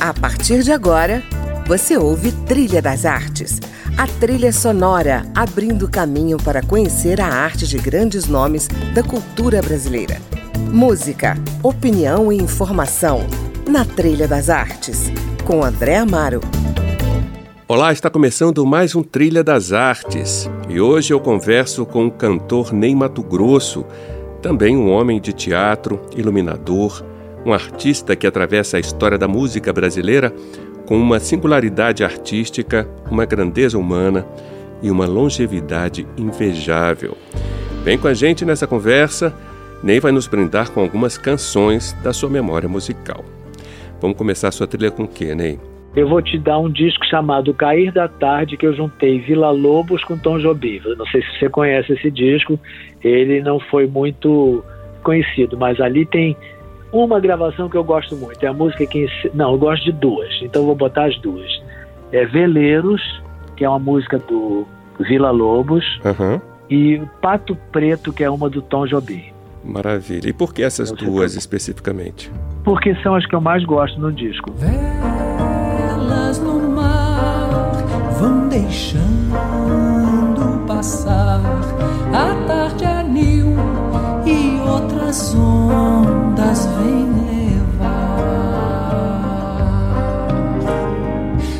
A partir de agora, você ouve Trilha das Artes, a trilha sonora abrindo caminho para conhecer a arte de grandes nomes da cultura brasileira. Música, opinião e informação na Trilha das Artes, com André Amaro. Olá, está começando mais um Trilha das Artes e hoje eu converso com o cantor Ney Mato Grosso, também um homem de teatro, iluminador, um artista que atravessa a história da música brasileira com uma singularidade artística, uma grandeza humana e uma longevidade invejável. Vem com a gente nessa conversa, Ney vai nos brindar com algumas canções da sua memória musical. Vamos começar a sua trilha com o quê, Ney? Eu vou te dar um disco chamado Cair da Tarde, que eu juntei Vila Lobos com Tom Jobim. Não sei se você conhece esse disco, ele não foi muito conhecido, mas ali tem uma gravação que eu gosto muito. É a música que. Não, eu gosto de duas, então vou botar as duas. É Veleiros, que é uma música do Vila Lobos, uhum. e Pato Preto, que é uma do Tom Jobim. Maravilha. E por que essas duas especificamente? Porque são as que eu mais gosto no disco. Velas no mar vão deixando passar a tarde anil e outras ondas vêm levar.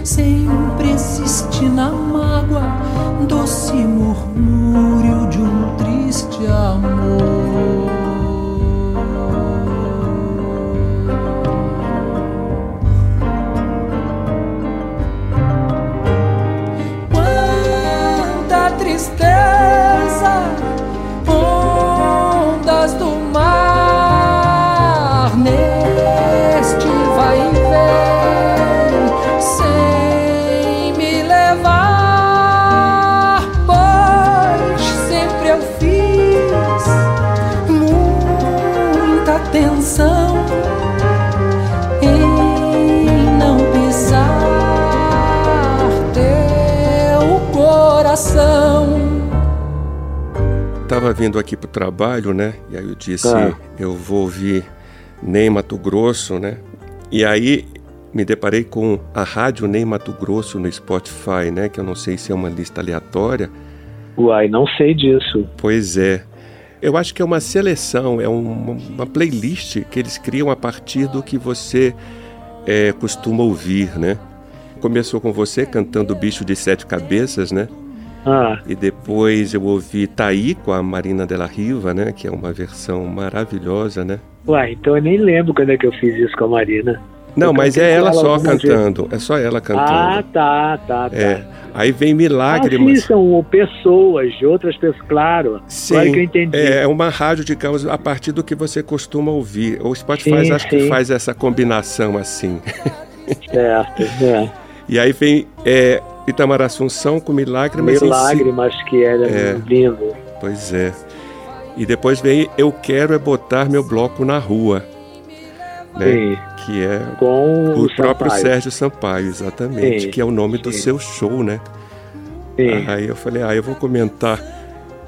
Sempre existe na mágoa doce murmúrio de um triste amor. Tava vindo aqui pro trabalho, né? E aí eu disse, Tá. eu vou ouvir Ney Mato Grosso, né? E aí me deparei com a rádio Ney Mato Grosso no Spotify, né? Que eu não sei se é uma lista aleatória. Uai, não sei disso. Pois é. Eu acho que é uma seleção, é uma, uma playlist que eles criam a partir do que você é, costuma ouvir, né? Começou com você cantando Bicho de Sete Cabeças, né? Ah, E depois eu ouvi Taí com a Marina Della Riva, né? Que é uma versão maravilhosa, né? uai, então eu nem lembro quando é que eu fiz isso com a Marina. Não, Eu mas é ela ela só cantando. É só ela Ah, cantando. tá, tá, tá. É. Aí vem Ah, sim, Milágrimas. são pessoas, de outras pessoas, claro. Sim, Agora que eu entendi. é uma rádio, digamos, a partir do que você costuma ouvir. O Spotify Sim, acho que sim. faz essa combinação assim. Certo, é. E aí vem é, Itamar Assunção com Milágrimas em si. Milagrimas que era É. lindo. Pois é. E depois vem Eu Quero É Botar Meu Bloco na Rua. Né? Que é com o o próprio Sampaio. Sérgio Sampaio, exatamente. Sim, que é o nome do sim. seu show, né? Sim. Aí eu falei, ah, eu vou comentar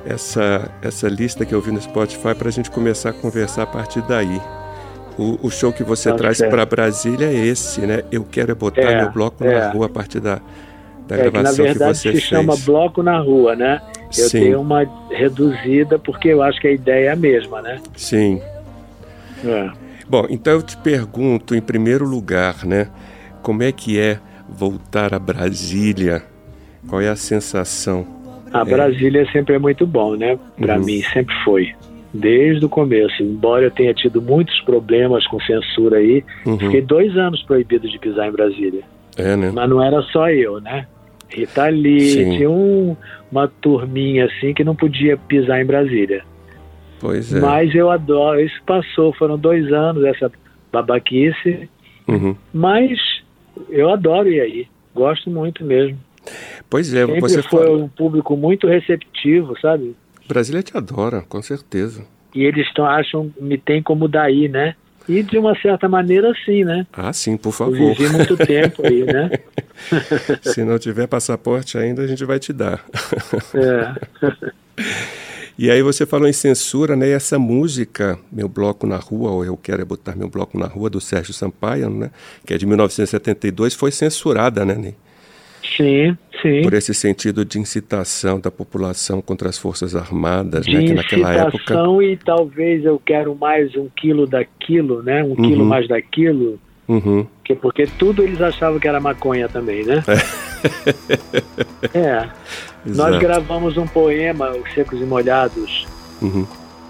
essa, essa lista que eu vi no Spotify para a gente começar a conversar a partir daí. O, o show que você Tá traz para Brasília é esse, né? Eu quero é botar É, meu bloco é. na rua a partir da, da É que na gravação que, verdade você se fez. chama Bloco na Rua, né? Eu Sim. tenho uma reduzida porque eu acho que a ideia é a mesma, né? Sim. É. Bom, então eu te pergunto, em primeiro lugar, né? Como é que é voltar a Brasília? Qual é a sensação? A Brasília sempre é muito bom, né? Para Uhum. mim sempre foi. Desde o começo, embora eu tenha tido muitos problemas com censura aí, Uhum. fiquei dois anos proibido de pisar em Brasília. É, né? Mas não era só eu, né? Rita Lee, Sim. tinha um- uma turminha assim que não podia pisar em Brasília. Pois é. Mas eu adoro, isso passou, foram dois anos essa babaquice, Uhum. mas eu adoro ir aí, gosto muito mesmo. Pois é, Sempre você foi fala. um público muito receptivo, sabe? Brasília te adora, com certeza. E eles tão, acham, me tem como daí, né? E de uma certa maneira, sim, né? Ah, sim, por Eu favor. vivi muito tempo aí, né? Se não tiver passaporte ainda, a gente vai te dar. É. E aí você falou em censura, né? E essa música, Meu Bloco na Rua, ou Eu Quero é Botar Meu Bloco na Rua, do Sérgio Sampaio, né? Que é de 1972, foi censurada, né, Ney? Sim, sim. Por esse sentido de incitação da população contra as Forças Armadas, de né? Que naquela época. e talvez eu quero mais um quilo daquilo, né? Um uhum. quilo mais daquilo. Uhum. Que, porque tudo eles achavam que era maconha também, né? É. é. Nós gravamos um poema, Os Secos e Molhados, uhum.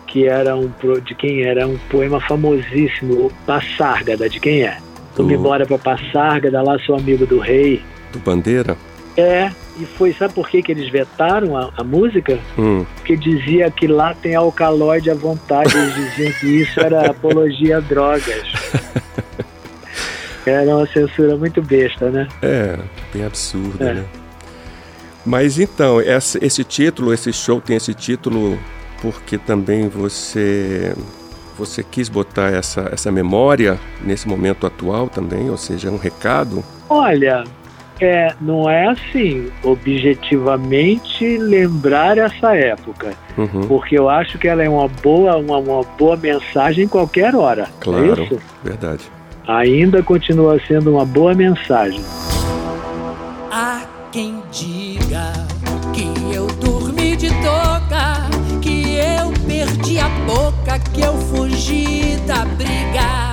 que era um de quem era um poema famosíssimo, Passárgada, de quem é? Tu me bora pra Passárgada, lá sou amigo do rei. Do Bandeira? É, e foi, sabe por que, que eles vetaram a, a música? Hum. Porque dizia que lá tem alcaloide à vontade, eles diziam que isso era apologia a drogas. Era uma censura muito besta, né? É, bem absurda, é. né? Mas então, essa, esse título, esse show tem esse título porque também você você quis botar essa, essa memória nesse momento atual também, ou seja, um recado? Olha, é, não é assim, objetivamente lembrar essa época, uhum. porque eu acho que ela é uma boa, uma, uma boa mensagem em qualquer hora. É claro, é verdade. Ainda continua sendo uma boa mensagem. Há quem diga que eu dormi de toca, que eu perdi a boca, que eu fugi da briga,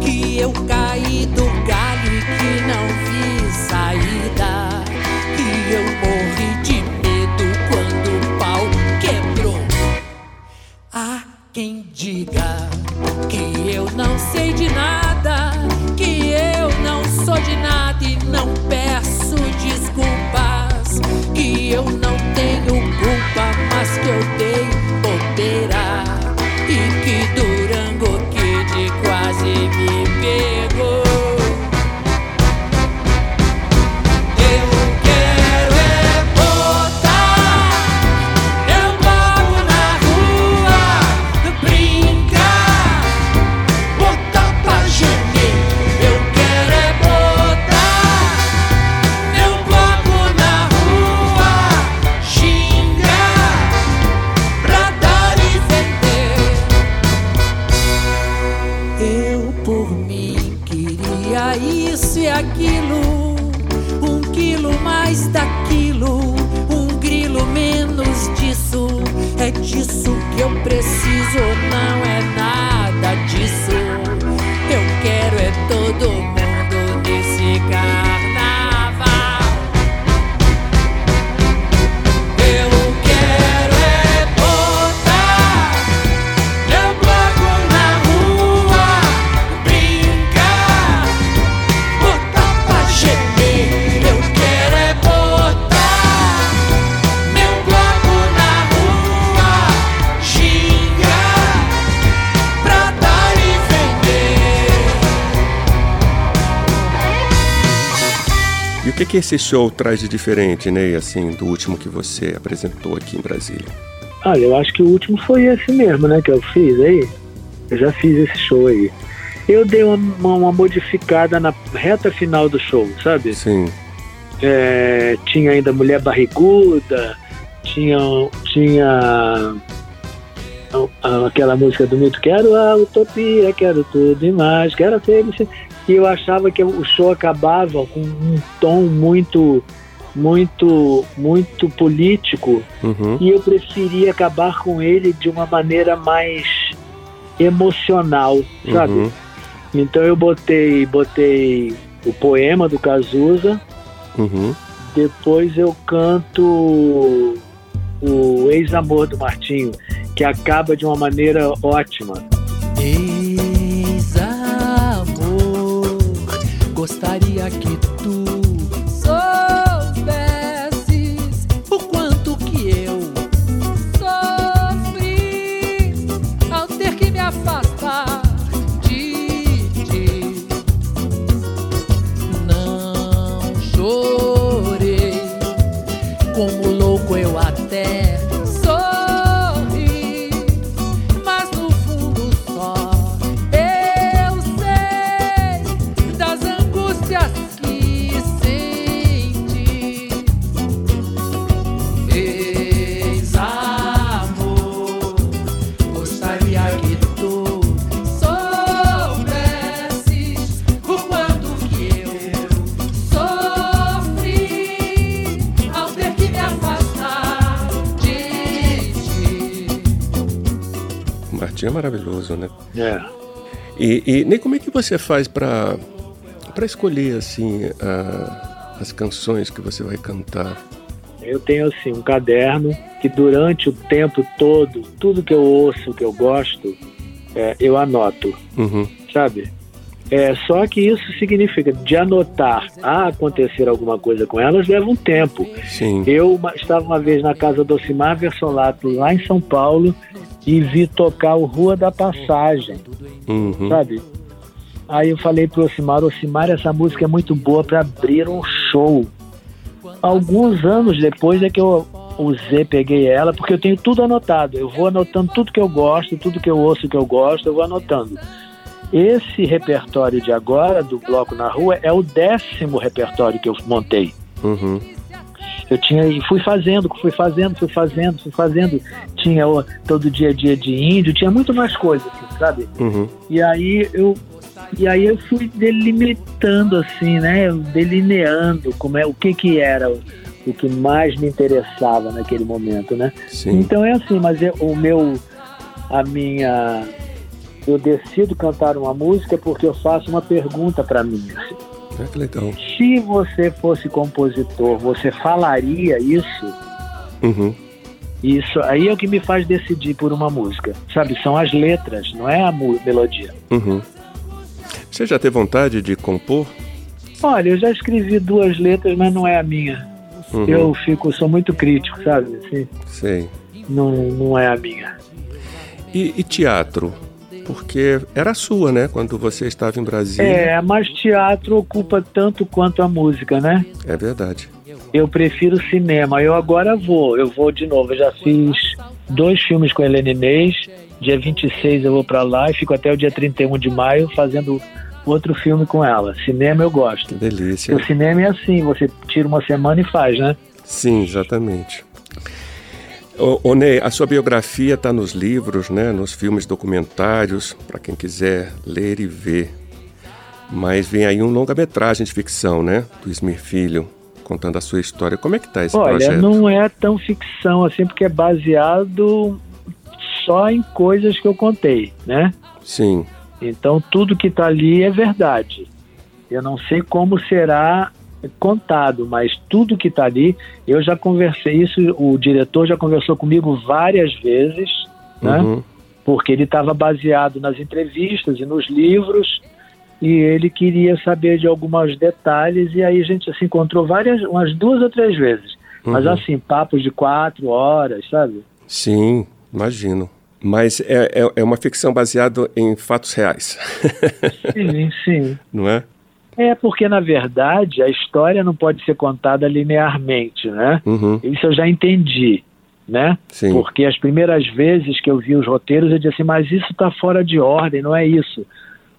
que eu caí do galho e que não que, que esse show traz de diferente, Ney, assim, do último que você apresentou aqui em Brasília? Olha, eu acho que o último foi esse mesmo, né, que eu fiz aí. Eu já fiz esse show aí. Eu dei uma, uma modificada na reta final do show, sabe? Sim. É, tinha ainda Mulher Barriguda, tinha, tinha aquela música do Mito, quero a utopia, quero tudo e mais, quero a felicidade que eu achava que o show acabava com um tom muito muito muito político uhum. e eu preferia acabar com ele de uma maneira mais emocional, sabe? Uhum. Então eu botei botei o poema do Cazuza, uhum. depois eu canto o ex-amor do Martinho, que acaba de uma maneira ótima. Gostaria que é maravilhoso, né? É. E, e nem como é que você faz para para escolher assim a, as canções que você vai cantar? Eu tenho assim um caderno que durante o tempo todo, tudo que eu ouço, que eu gosto, é, eu anoto, Uhum. sabe? É, só que isso significa de anotar a acontecer alguma coisa com elas leva um tempo. Sim. Eu uma- estava uma vez na casa do Ocimar Versolato, lá em São Paulo, e vi tocar o Rua da Passagem, Uhum. sabe? Aí eu falei pro Ocimar, Ocimar, essa música é muito boa para abrir um show. Alguns anos depois é que eu usei, peguei ela, porque eu tenho tudo anotado. Eu vou anotando tudo que eu gosto, tudo que eu ouço que eu gosto, eu vou anotando. Esse repertório de agora, do Bloco na Rua, é o décimo repertório que eu montei. Uhum. Eu tinha e fui fazendo, fui fazendo, fui fazendo, fui fazendo. Tinha o, todo dia a dia de índio, tinha muito mais coisas, assim, sabe? Uhum. E aí eu e aí eu fui delimitando assim, né? Delineando como é o que que era o, o que mais me interessava naquele momento, né? Sim. Então é assim, mas eu- o meu a minha eu decido cantar uma música porque eu faço uma pergunta para mim. Ah, que legal. Se você fosse compositor, você falaria isso? Uhum. Isso aí é o que me faz decidir por uma música, sabe? São as letras, não é a melodia. Uhum. Você já teve vontade de compor? Olha, eu já escrevi duas letras, mas não é a minha. Uhum. Eu fico, sou muito crítico, sabe? Assim, Sei. não, não é a minha. E, e teatro? Porque era sua, né? Quando você estava em Brasília. É, mas teatro ocupa tanto quanto a música, né? É verdade. Eu prefiro cinema. Eu agora vou, eu vou de novo. Eu já fiz dois filmes com a Helena Inês. Dia 26 eu vou pra lá e fico até o dia 31 de maio fazendo outro filme com ela. Cinema eu gosto. Que delícia. O cinema é assim, você tira uma semana e faz, né? Sim, exatamente. Ô Ney, a sua biografia está nos livros, né, nos filmes documentários, para quem quiser ler e ver. Mas vem aí um longa-metragem de ficção, né, do Ismir Filho, contando a sua história. Como é que tá esse Olha, projeto? não é tão ficção assim, porque é baseado só em coisas que eu contei, né? Sim, Então tudo que está ali é verdade. Eu não sei como será contado, mas tudo que está ali, eu já conversei isso, o diretor já conversou comigo várias vezes, né? uhum, Porque ele estava baseado nas entrevistas e nos livros e ele queria saber de alguns detalhes e aí a gente se encontrou várias, umas duas ou três vezes. Mas uhum. assim, papos de quatro horas, sabe? sim, imagino. Mas é, é, é uma ficção baseada em fatos reais, Sim, sim. não é? É porque, na verdade, a história não pode ser contada linearmente, né? Uhum, Isso eu já entendi, né? sim, Porque as primeiras vezes que eu vi os roteiros, eu disse assim, mas isso está fora de ordem, não é isso.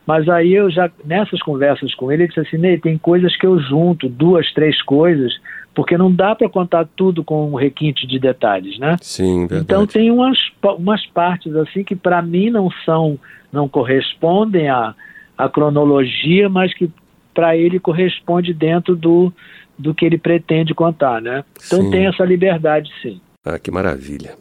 Mas aí eu já, nessas conversas com ele, ele disse assim, Ney, tem coisas que eu junto, duas, três coisas, porque não dá para contar tudo com um requinte de detalhes, né? sim, verdade. Então tem umas, umas partes assim que para mim não são, não correspondem à, à cronologia, mas que para ele corresponde dentro do, do que ele pretende contar, né? Então Sim. tem essa liberdade, sim. Ah, que maravilha.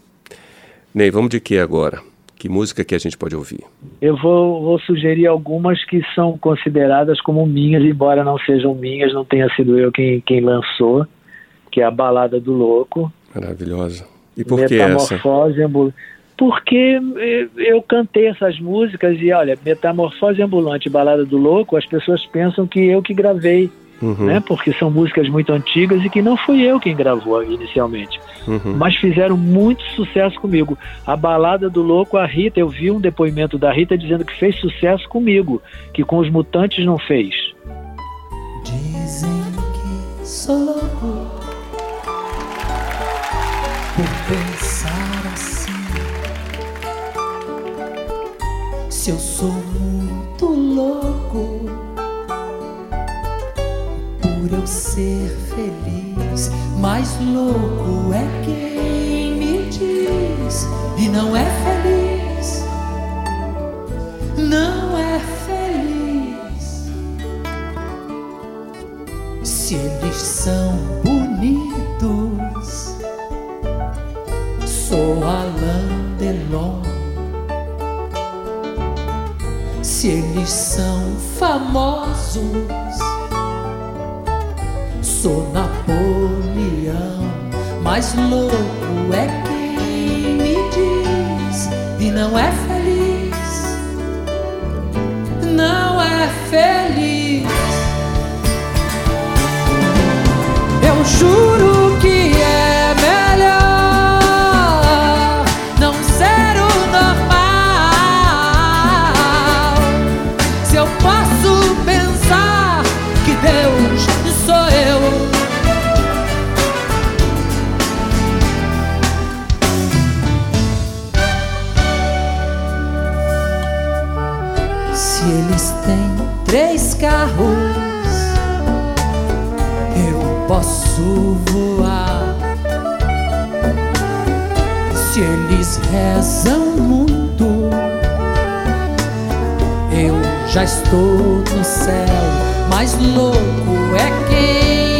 Ney, vamos de que agora? Que música que a gente pode ouvir? Eu vou, vou sugerir algumas que são consideradas como minhas, embora não sejam minhas, não tenha sido eu quem, quem lançou, que é a Balada do Louco. Maravilhosa. E por que essa? Metamorfose. Porque eh, eu cantei essas músicas e, olha, Metamorfose Ambulante e Balada do Louco, as pessoas pensam que eu que gravei, Uhum, né? Porque são músicas muito antigas e que não fui eu quem gravou inicialmente. uhum. Mas fizeram muito sucesso comigo. A Balada do Louco, a Rita, eu vi um depoimento da Rita dizendo que fez sucesso comigo, que com os Mutantes não fez. Dizem que sou louco por pensar Se eu sou muito louco por eu ser feliz, mais louco é quem me diz e não é feliz. Posso voar. Se eles rezam muito, eu já estou no céu. Mais louco é quem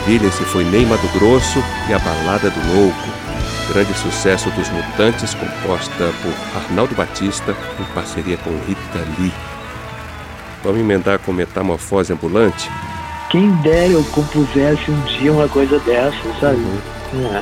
Maravilha, esse foi Ney Mato Grosso e a Balada do Louco. Grande sucesso dos Mutantes, composta por Arnaldo Batista em parceria com Rita Lee. Vamos emendar com Metamorfose Ambulante? Quem dera eu compusesse um dia uma coisa dessa, sabe?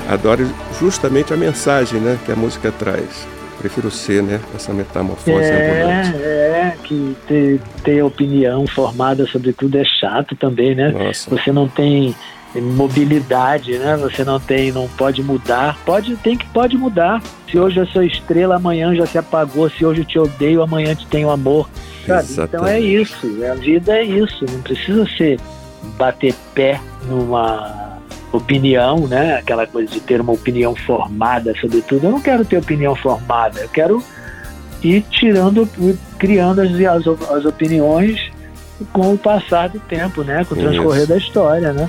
É. Adoro justamente a mensagem né, que a música traz. Prefiro ser, né? Essa metamorfose ambulante. É, é, que ter, ter opinião formada sobre tudo é chato também, né? Nossa. Você não tem mobilidade, né? Você não tem, não pode mudar. Pode, tem que pode mudar. Se hoje eu sou estrela, amanhã já se apagou. Se hoje eu te odeio, amanhã te tenho amor. Então é isso. A vida é isso. Não precisa ser bater pé numa opinião, né? Aquela coisa de ter uma opinião formada sobre tudo. Eu não quero ter opinião formada. Eu quero ir tirando, ir criando as, as, as opiniões com o passar do tempo, né? Com o transcorrer Isso. da história, né?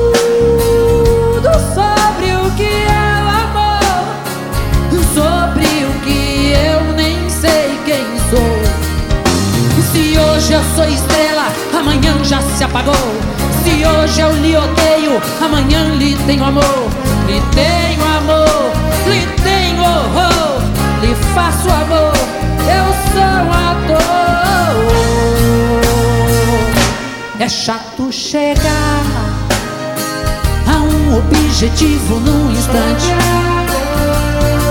sou estrela, amanhã já se apagou. Se hoje eu lhe odeio, amanhã lhe tenho amor. Lhe tenho amor, lhe tenho horror, lhe faço amor. Eu sou um ator. É chato chegar a um objetivo num instante.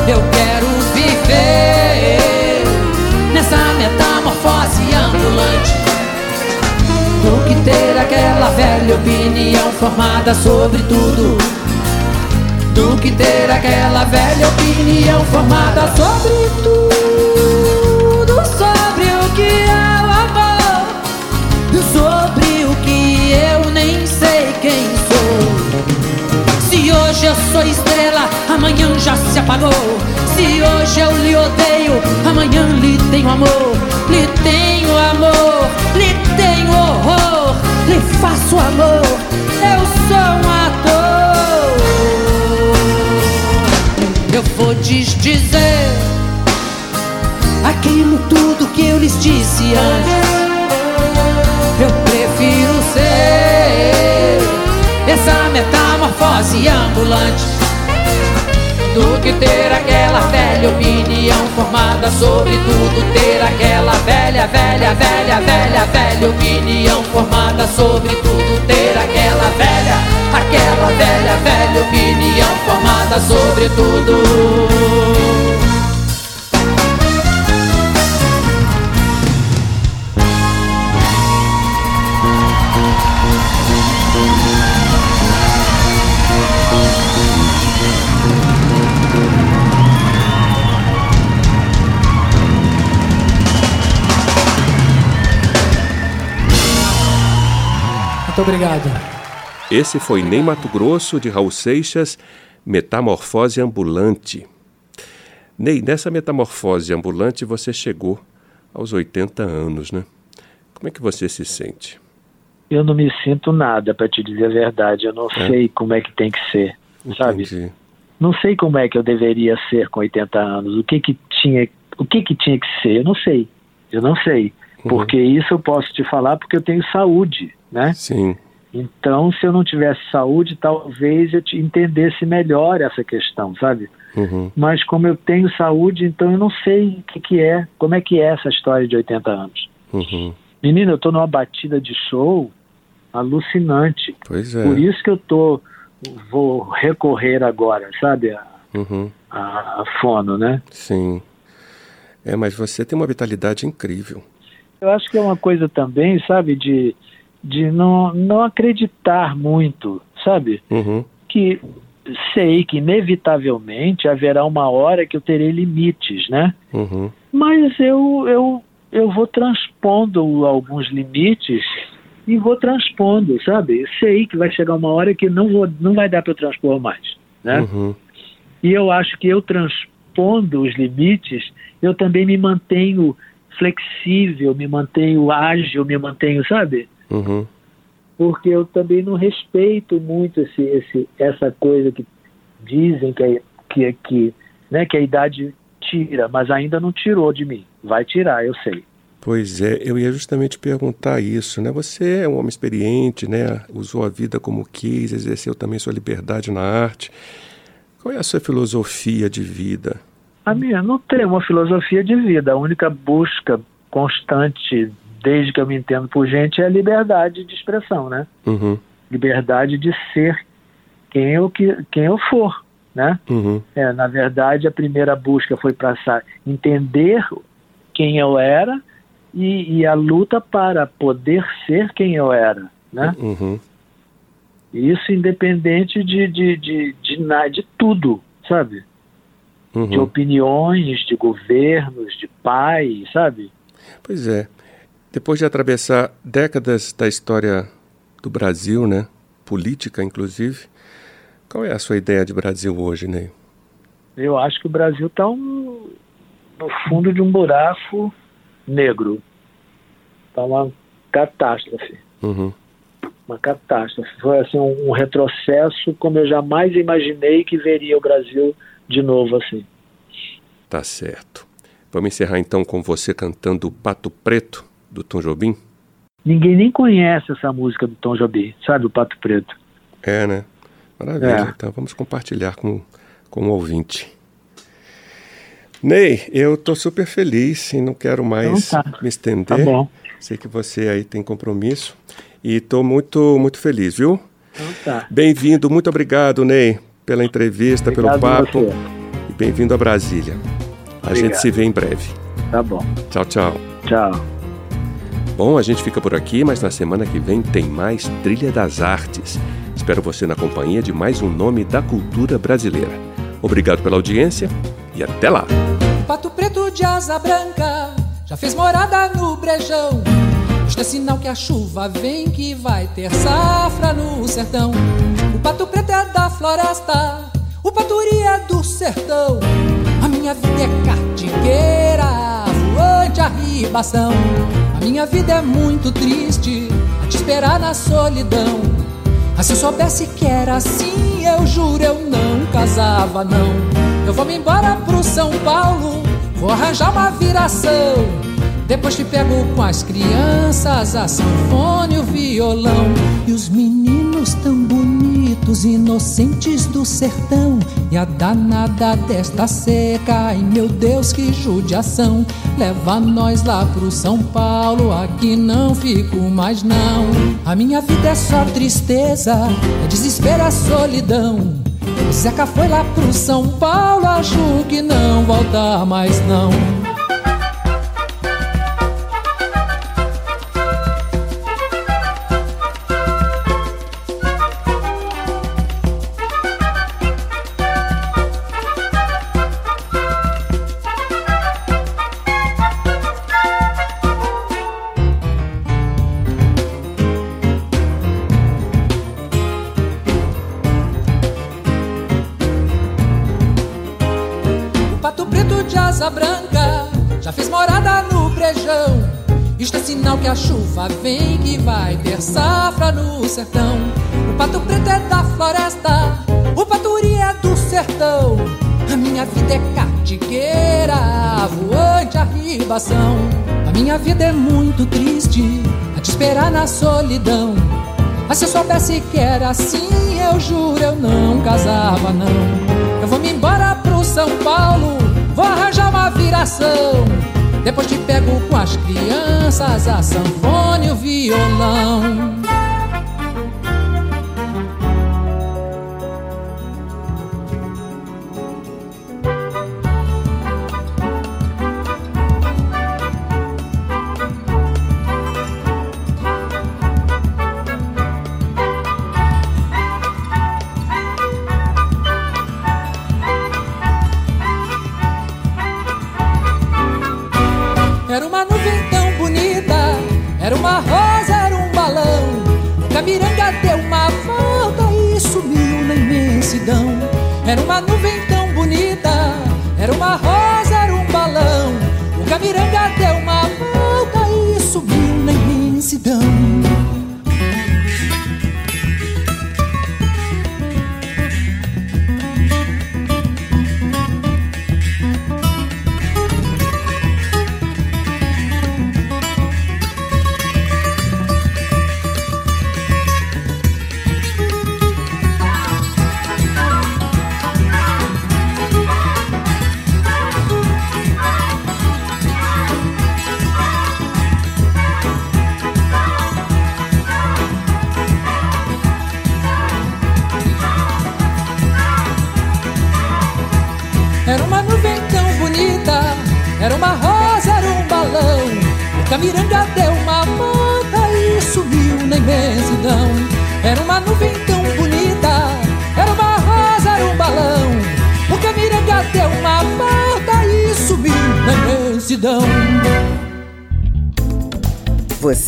Eu quero viver nessa metamorfose opinião formada sobre tudo. do que ter aquela velha opinião formada sobre tudo, sobre o que é o amor, sobre o que eu nem sei quem sou. Se hoje eu sou estrela, amanhã já se apagou. Se hoje eu lhe odeio, amanhã lhe tenho amor, lhe tenho amor, lhe tenho horror, lhe faço amor. Eu sou um ator. Eu vou desdizer aquilo tudo que eu lhes disse antes. Eu prefiro ser essa metamorfose ambulante do que ter aquela velha opinião formada sobre tudo. Ter aquela velha, velha, velha, velha, velha opinião formada sobre tudo. Ter aquela velha, aquela velha, velha opinião formada sobre tudo. Muito obrigado. Esse foi Ney Mato Grosso, de Raul Seixas, Metamorfose Ambulante. Ney, nessa metamorfose ambulante você chegou aos 80 anos, né? Como é que você se sente? Eu não me sinto nada, para te dizer a verdade. Eu não é? sei como é que tem que ser, Entendi. sabe? Não sei como é que eu deveria ser com 80 anos. O que que tinha, o que que tinha que ser? Eu não sei. Eu não sei. Uhum. Porque isso eu posso te falar porque eu tenho saúde né? Sim. Então, se eu não tivesse saúde, talvez eu te entendesse melhor essa questão, sabe? Uhum. Mas como eu tenho saúde, então eu não sei o que, que é, como é que é essa história de 80 anos. Uhum. Menina, eu estou numa batida de show alucinante. Pois é. Por isso que eu tô, vou recorrer agora, sabe? A, uhum. a, a fono, né? Sim. É, mas você tem uma vitalidade incrível. Eu acho que é uma coisa também, sabe, de de não, não acreditar muito, sabe? Uhum. Que sei que inevitavelmente haverá uma hora que eu terei limites, né? Uhum. Mas eu, eu, eu vou transpondo alguns limites e vou transpondo, sabe? Sei que vai chegar uma hora que não, vou, não vai dar para eu transpor mais, né? Uhum. E eu acho que eu transpondo os limites, eu também me mantenho flexível, me mantenho ágil, me mantenho, sabe? Uhum. Porque eu também não respeito muito esse, esse, essa coisa que dizem que, é, que, que, né, que a idade tira, mas ainda não tirou de mim. Vai tirar, eu sei. Pois é, eu ia justamente perguntar isso, né? Você é um homem experiente, né? Usou a vida como quis, exerceu também sua liberdade na arte. Qual é a sua filosofia de vida? A minha não tem uma filosofia de vida. A única busca constante desde que eu me entendo por gente, é a liberdade de expressão, né? Uhum. Liberdade de ser quem eu, que, quem eu for, né? Uhum. É, na verdade, a primeira busca foi para entender quem eu era e, e, a luta para poder ser quem eu era, né? Uhum. Isso independente de, de, de, de, de, de tudo, sabe? De uhum. opiniões, de governos, de pais, sabe? Pois é. Depois de atravessar décadas da história do Brasil, né, política inclusive, qual é a sua ideia de Brasil hoje, Ney? Eu acho que o Brasil está um, no fundo de um buraco negro. Está uma catástrofe. Uhum. Uma catástrofe. Foi assim, um, um retrocesso como eu jamais imaginei que veria o Brasil de novo assim. Tá certo. Vamos encerrar então com você cantando Pato Preto do Tom Jobim? Ninguém nem conhece essa música do Tom Jobim, sabe, o Pato Preto. É, né? Maravilha. É. Então vamos compartilhar com, com o ouvinte. Ney, eu estou super feliz e não quero mais então tá. me estender. Tá bom. Sei que você aí tem compromisso e estou muito, muito feliz, viu? Então tá. Bem-vindo, muito obrigado, Ney, pela entrevista, obrigado pelo papo. E bem-vindo a Brasília. A obrigado. gente se vê em breve. Tá bom. Tchau, tchau. Tchau. Bom, a gente fica por aqui, mas na semana que vem tem mais Trilha das Artes. Espero você na companhia de mais um nome da cultura brasileira. Obrigado pela audiência e até lá! Pato preto de asa branca já fez morada no brejão. Isto é sinal que a chuva vem, que vai ter safra no sertão. O pato preto é da floresta, o paturi é do sertão. A minha vida é catigueira, voante a ribação. A minha vida é muito triste, a te esperar na solidão. Mas se eu soubesse que era assim, eu juro eu não casava não. Eu vou me embora pro São Paulo, vou arranjar uma viração. Depois te pego com as crianças, a sanfone e o violão. E os meninos tão bonitos, inocentes do sertão. E a danada desta seca, ai meu Deus, que judiação. Leva nós lá pro São Paulo, aqui não fico mais não. A minha vida é só tristeza, é desespero, é solidão. O foi lá pro São Paulo, acho que não volta mais não. A chuva vem que vai ter safra no sertão. O pato preto é da floresta, o paturi é do sertão. A minha vida é catigueira, voante a ribação. A minha vida é muito triste, a te esperar na solidão. Mas se eu soubesse que era assim, eu juro eu não casava não. Eu vou me embora pro São Paulo, vou arranjar uma viração. Depois te pego com as crianças, a sanfone e o violão.